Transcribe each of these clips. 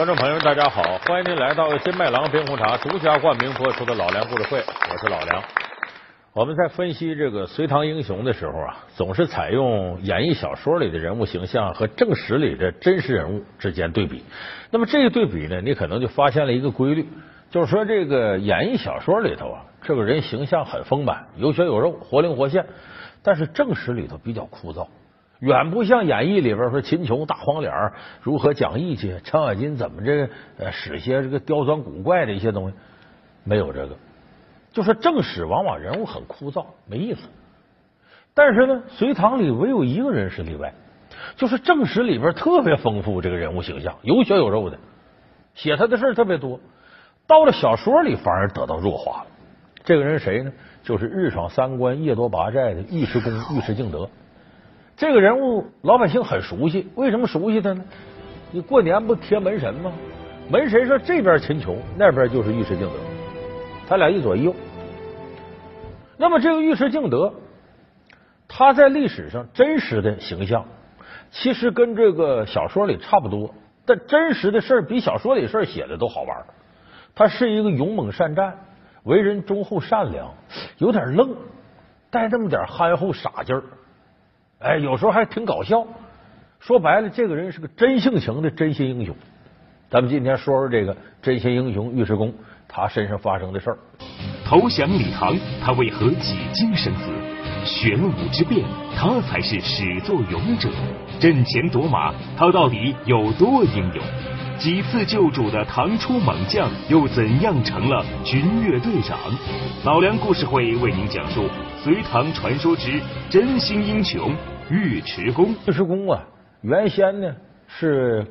观众朋友们，大家好，欢迎您来到金麦郎冰红茶独家冠名播出的老梁故事会，我是老梁。我们在分析这个隋唐英雄的时候啊，总是采用演绎小说里的人物形象和正史里的真实人物之间对比。那么这个对比呢，你可能就发现了一个规律，就是说这个演绎小说里头啊，这个人形象很丰满，有血有肉，活灵活现，但是正史里头比较枯燥。远不像演义里边说秦琼大黄脸如何讲义气，程咬金怎么这呃使些这个刁钻古怪的一些东西，没有这个。就说正史往往人物很枯燥，没意思。但是呢，隋唐里唯有一个人是例外，就是正史里边特别丰富，这个人物形象有血有肉的，写他的事特别多。到了小说里反而得到弱化了。这个人谁呢？就是日闯三关、夜夺八寨的尉迟恭尉迟敬德。这个人物老百姓很熟悉，为什么熟悉他呢？你过年不贴门神吗？门神说这边秦琼，那边就是尉迟敬德，他俩一左一右。那么这个尉迟敬德，他在历史上真实的形象，其实跟这个小说里差不多，但真实的事比小说里事写的都好玩。他是一个勇猛善战，为人忠厚善良，有点愣，带这么点憨厚傻劲儿。哎，有时候还挺搞笑。说白了，这个人是个真性情的真心英雄。咱们今天说说这个真心英雄尉迟恭，他身上发生的事儿。投降李唐，他为何几经生死？玄武之变，他才是始作俑者。阵前夺马，他到底有多英勇？几次救主的唐初猛将，又怎样成了军乐队长？老梁故事会为您讲述隋唐传说之真心英雄尉迟恭。尉迟恭啊，原先呢是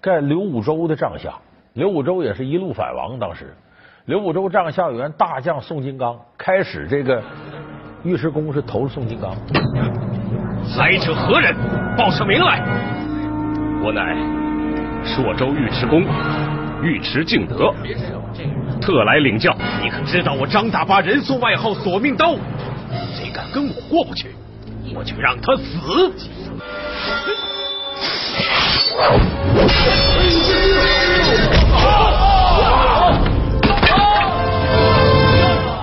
盖刘武周的帐下，刘武周也是一路反王。当时刘武周帐下有员大将宋金刚，开始这个尉迟恭是投了宋金刚。来者何人？报上名来。我乃。朔州尉迟恭，尉迟敬德，特来领教。你可知道我张大八人送外号索命刀？谁敢跟我过不去，我就让他死！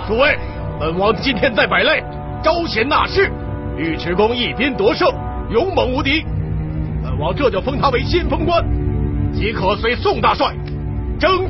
诸位，本王今天在百擂，招贤纳士，尉迟恭一鞭夺胜，勇猛无敌。本王这就封他为先锋官。即可随宋大帅征战。